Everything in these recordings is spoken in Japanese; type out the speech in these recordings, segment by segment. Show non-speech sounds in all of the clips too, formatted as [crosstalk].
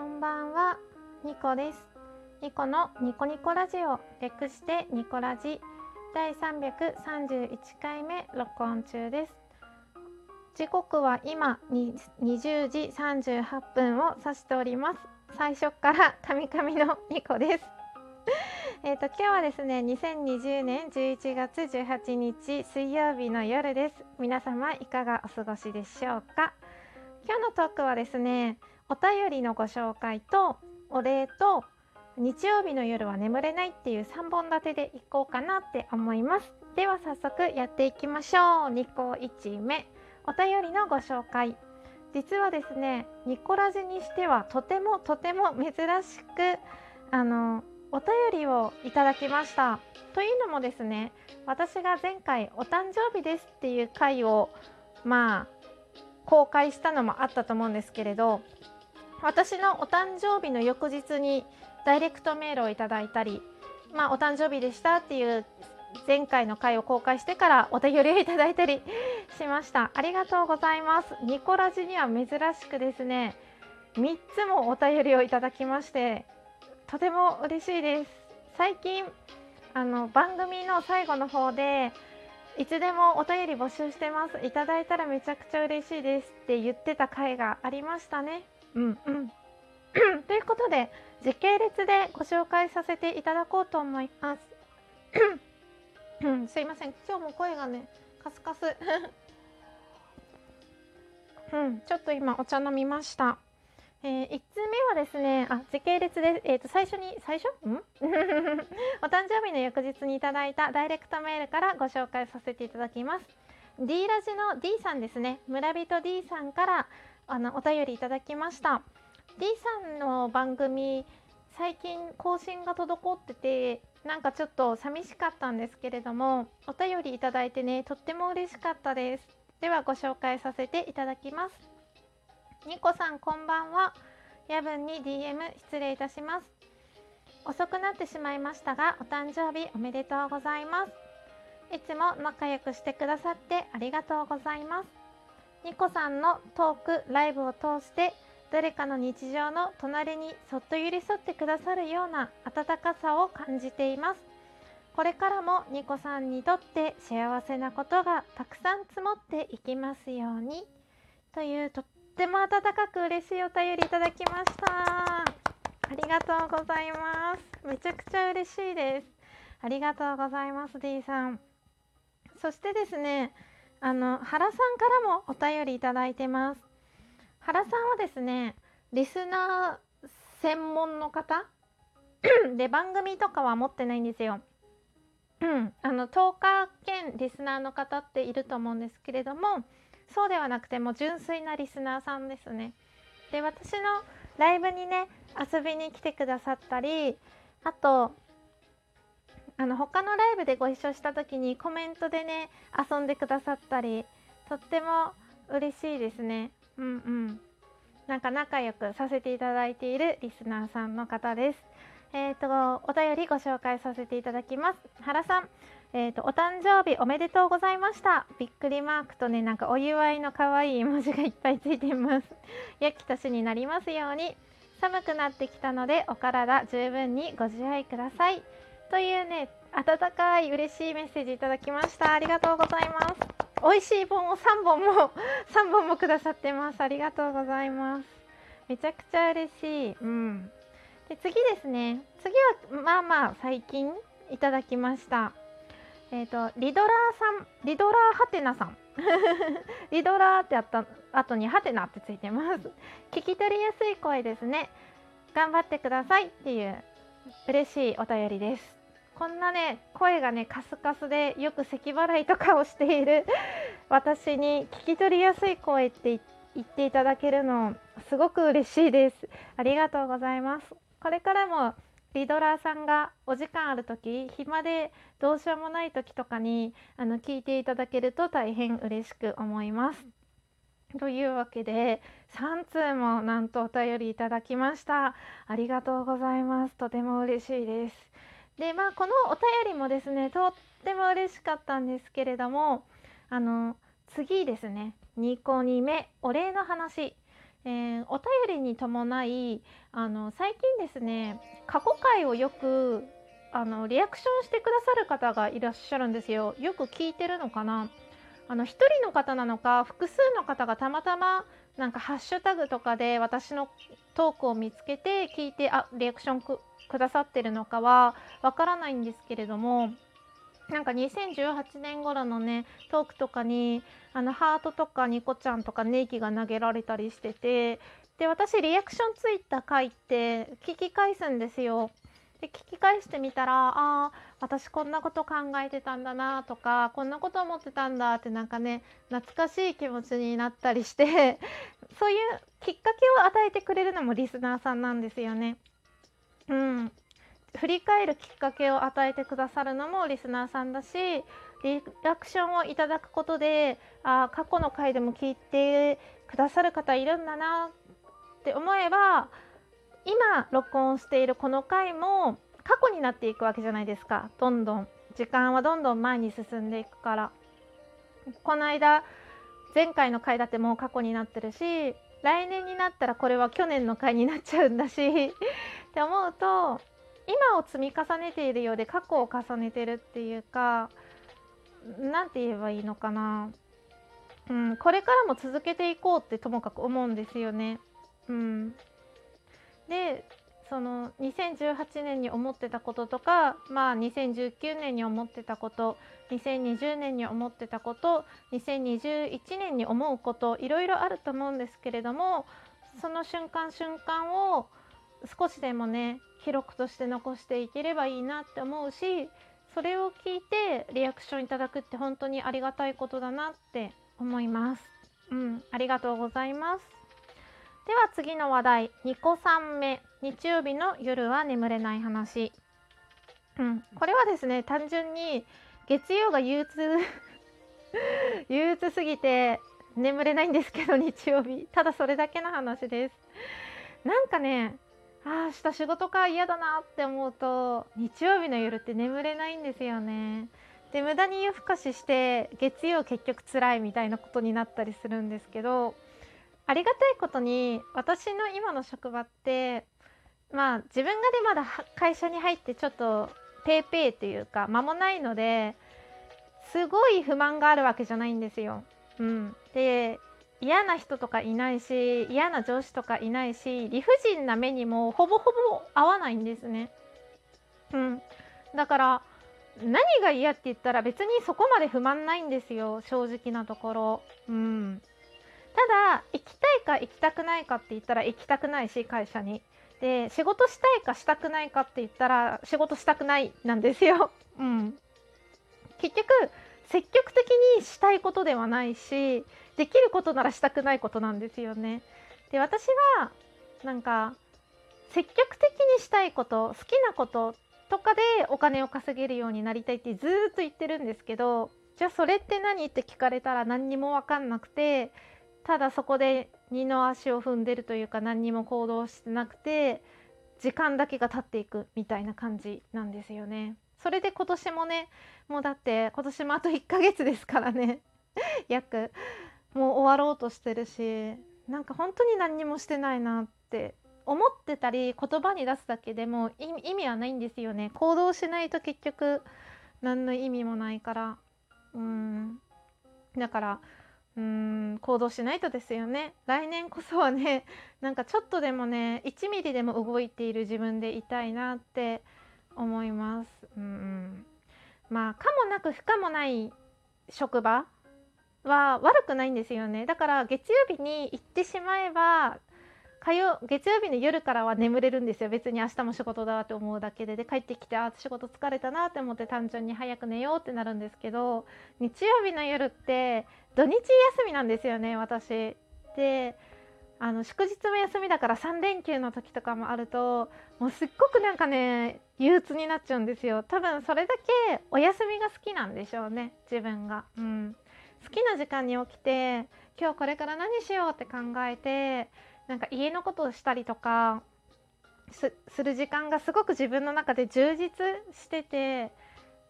こんばんは、ニコです。ニコのニコニコラジオ、略してニコラジ第331回目録音中です。時刻は今20時38分を指しております。最初からカミカミのニコです。[laughs] えっと今日はですね、2020年11月18日水曜日の夜です。皆様いかがお過ごしでしょうか？今日のトークはですね、お便りのご紹介とお礼と日曜日の夜は眠れないっていう3本立てでいこうかなって思います。では早速やっていきましょう。2個1目。お便りのご紹介。実はですねニコラジにしてはとてもとても珍しくあのお便りをいただきました。というのもですね私が前回お誕生日ですっていう回をまあ公開したのもあったと思うんですけれど私のお誕生日の翌日にダイレクトメールをいただいたり、まあ、お誕生日でしたっていう前回の回を公開してからお便りをいただいたり [laughs] しました。ありがとうございます。ニコラジには珍しくですね3つもお便りをいただきましてとても嬉しいです。最近あの番組の最後の方でいつでもお便り募集してます。いただいたらめちゃくちゃ嬉しいですって言ってた回がありましたね。うんうん。[coughs] ということで時系列でご紹介させていただこうと思います。[coughs] すいません。今日も声がねカスカス。[coughs] うんちょっと今お茶飲みました。えー、1つ目はですねあ時系列で、えー、と最初に最初？ん？[laughs] お誕生日の翌日にいただいたダイレクトメールからご紹介させていただきます。D ラジの D さんですね。村人 D さんからあのお便りいただきました。D さんの番組最近更新が滞っててなんかちょっと寂しかったんですけれどもお便りいただいてねとっても嬉しかったです。ではご紹介させていただきます。ニコさんこんばんは。夜分に DM 失礼いたします。遅くなってしまいましたがお誕生日おめでとうございます。いつも仲良くしてくださってありがとうございます。ニコさんのトークライブを通して誰かの日常の隣にそっと寄り添ってくださるような温かさを感じています。これからもニコさんにとって幸せなことがたくさん積もっていきますように。というとっても温かく嬉しいお便りいただきました。ありがとうございます。めちゃくちゃ嬉しいです。ありがとうございます D さん。そしてですねあの原さんからもお便りいただいてます原さんはですねリスナー専門の方 [clears throat] で番組とかは持ってないんですよ。[clears throat] あの10日兼リスナーの方っていると思うんですけれどもそうではなくても純粋なリスナーさんですね。で私のライブにね遊びに来てくださったりあとあの他のライブでご一緒した時にコメントでね遊んでくださったりとっても嬉しいですね。うんうんなんか仲良くさせていただいているリスナーさんの方です。えっ、ー、とお便りご紹介させていただきます。原さん、えっ、ー、とお誕生日おめでとうございました。びっくりマークとねなんかお祝いの可愛い絵文字がいっぱいついています。良き年になりますように。寒くなってきたのでお体十分にご自愛ください。というね温かい嬉しいメッセージいただきました。ありがとうございます。美味しい本を3本も [laughs] 3本もくださってます。ありがとうございます。めちゃくちゃ嬉しい。うん。で次ですね。次はまあまあ最近いただきました。えっ、ー、とリドラーさんリドラーハテナさん。[laughs] リドラーってやった後にハテナってついてます。聞き取りやすい声ですね。頑張ってくださいっていう嬉しいお便りです。こんなね声がねカスカスでよく咳払いとかをしている [laughs] 私に聞き取りやすい声って言っていただけるのすごく嬉しいです。ありがとうございます。これからもリドラーさんがお時間ある時暇でどうしようもない時とかにあの聞いていただけると大変嬉しく思います。というわけで3通もなんとお便りいただきました。ありがとうございます。とても嬉しいです。でまあこのお便りもですねとっても嬉しかったんですけれどもあの次ですね。2個2目お礼の話。えー、お便りに伴いあの最近ですね過去回をよくあのリアクションしてくださる方がいらっしゃるんですよ。よく聞いてるのかな。あの1人の方なのか複数の方がたまたまなんかハッシュタグとかで私のトークを見つけて聞いてあリアクションくださってるのかはわからないんですけれどもなんか2018年頃のねトークとかにあのハートとかニコちゃんとかネギが投げられたりしててで私リアクションついた回って聞き返すんですよ。で聞き返してみたらああ私こんなこと考えてたんだなとかこんなこと思ってたんだってなんかね懐かしい気持ちになったりして [laughs] そういうきっかけを与えてくれるのもリスナーさんなんですよね。うん、振り返るきっかけを与えてくださるのもリスナーさんだしリアクションをいただくことであ過去の回でも聞いてくださる方いるんだなって思えば今録音しているこの回も過去になっていくわけじゃないですか。どんどん時間はどんどん前に進んでいくから。この間前回の回だってもう過去になってるし来年になったらこれは去年の回になっちゃうんだしって思うと今を積み重ねているようで過去を重ねてるっていうか何て言えばいいのかな、うん、これからも続けていこうってともかく思うんですよね。うん、でその2018年に思ってたこととか、まあ、2019年に思ってたこと2020年に思ってたこと2021年に思うこといろいろあると思うんですけれどもその瞬間瞬間を少しでもね記録として残していければいいなって思うしそれを聞いてリアクションいただくって本当にありがたいことだなって思います。うん、ありがとうございます。では次の話題。2個3目。日曜日の夜は眠れない話。うん、これはですね単純に月曜が憂鬱 [laughs] 憂鬱すぎて眠れないんですけど日曜日。ただそれだけの話です。なんかねああ明日仕事か嫌だなって思うと日曜日の夜って眠れないんですよね。で無駄に夜更かしして月曜結局辛いみたいなことになったりするんですけどありがたいことに私の今の職場ってまあ自分がでまだ会社に入ってちょっとペーペーっていうか間もないのですごい不満があるわけじゃないんですよ。うん、で嫌な人とかいないし嫌な上司とかいないし理不尽な目にもほぼほぼ合わないんですね。うん、だから何が嫌って言ったら別にそこまで不満ないんですよ正直なところ。うん、ただ行きたいか行きたくないかって言ったら行きたくないし会社に。で仕事したいかしたくないかって言ったら仕事したくないなんですよ。うん、結局積極的にしたいことではないしできることならしたくないことなんですよね。で私はなんか積極的にしたいこと好きなこととかでお金を稼げるようになりたいってずっと言ってるんですけどじゃあそれって何って聞かれたら何にも分かんなくてただそこで二の足を踏んでるというか何にも行動してなくて時間だけが経っていくみたいな感じなんですよね。それで今年もねもうだって今年もあと1ヶ月ですからね。[laughs] 約もう終わろうとしてるしなんか本当に何にもしてないなって思ってたり言葉に出すだけでも意味はないんですよね。行動しないと結局何の意味もないから。うん。だからうーん行動しないとですよね。来年こそはね [laughs] なんかちょっとでもね1ミリでも動いている自分でいたいなって思います。うん、まあかもなく不可もない職場は悪くないんですよね。だから月曜日に行ってしまえば火曜月曜日の夜からは眠れるんですよ。別に明日も仕事だって思うだけで。で帰ってきてあ仕事疲れたなって思って単純に早く寝ようってなるんですけど日曜日の夜って土日休みなんですよね私。であの祝日も休みだから3連休の時とかもあるともうすっごくなんかね憂鬱になっちゃうんですよ。多分それだけお休みが好きなんでしょうね自分が、うん、好きな時間に起きて今日これから何しようって考えてなんか家のことをしたりとかする時間がすごく自分の中で充実してて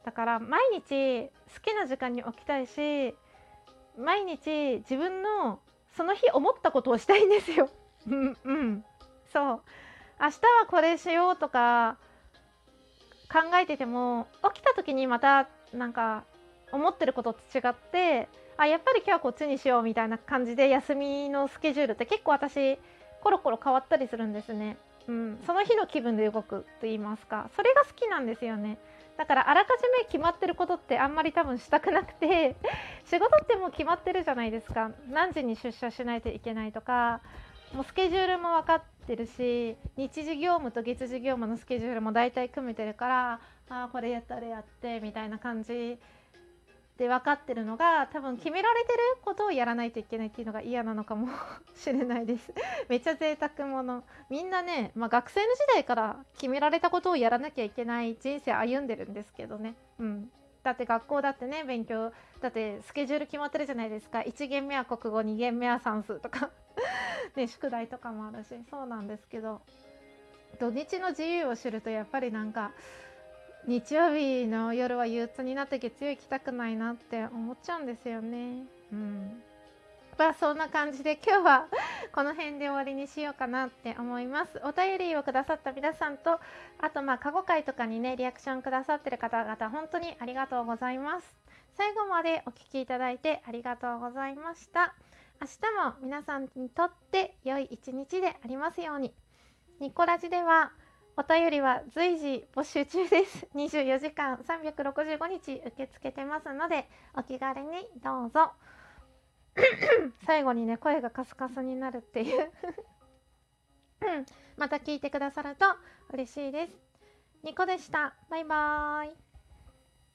だから毎日好きな時間に起きたいし毎日自分のその日思ったことをしたいんですよ。[laughs] うんうん。そう。明日はこれしようとか考えてても起きた時にまたなんか思ってることと違ってあやっぱり今日はこっちにしようみたいな感じで休みのスケジュールって結構私コロコロ変わったりするんですね。うん、その日の気分で動くと言いますか。それが好きなんですよね。だからあらかじめ決まってることってあんまり多分したくなくて仕事ってもう決まってるじゃないですか。何時に出社しないといけないとか。もうスケジュールも分かってるし日時業務と月次業務のスケジュールも大体組めてるからあこれやったらやってみたいな感じで分かってるのが多分決められてることをやらないといけないっていうのが嫌なのかもしれないです。[laughs] めっちゃ贅沢者みんなね、まあ、学生の時代から決められたことをやらなきゃいけない人生歩んでるんですけどね。うん。だって学校だってね勉強だってスケジュール決まってるじゃないですか。1限目は国語2限目は算数とか。[laughs] ね宿題とかもあるし。そうなんですけど。土日の自由を知るとやっぱりなんか日曜日の夜は憂鬱になって月曜行きたくないなって思っちゃうんですよね。うん。まあそんな感じで今日はこの辺で終わりにしようかなって思いますお便りをくださった皆さんとあとまあ過去回とかにねリアクションくださってる方々本当にありがとうございます最後までお聴きいただいてありがとうございました明日も皆さんにとって良い一日でありますようにニコラジではお便りは随時募集中です。24時間365日受け付けてますので、お気軽にどうぞ。[laughs] 最後にね、声がカスカスになるっていう [laughs] また聞いてくださると嬉しいです。ニコでした。バイバーイ。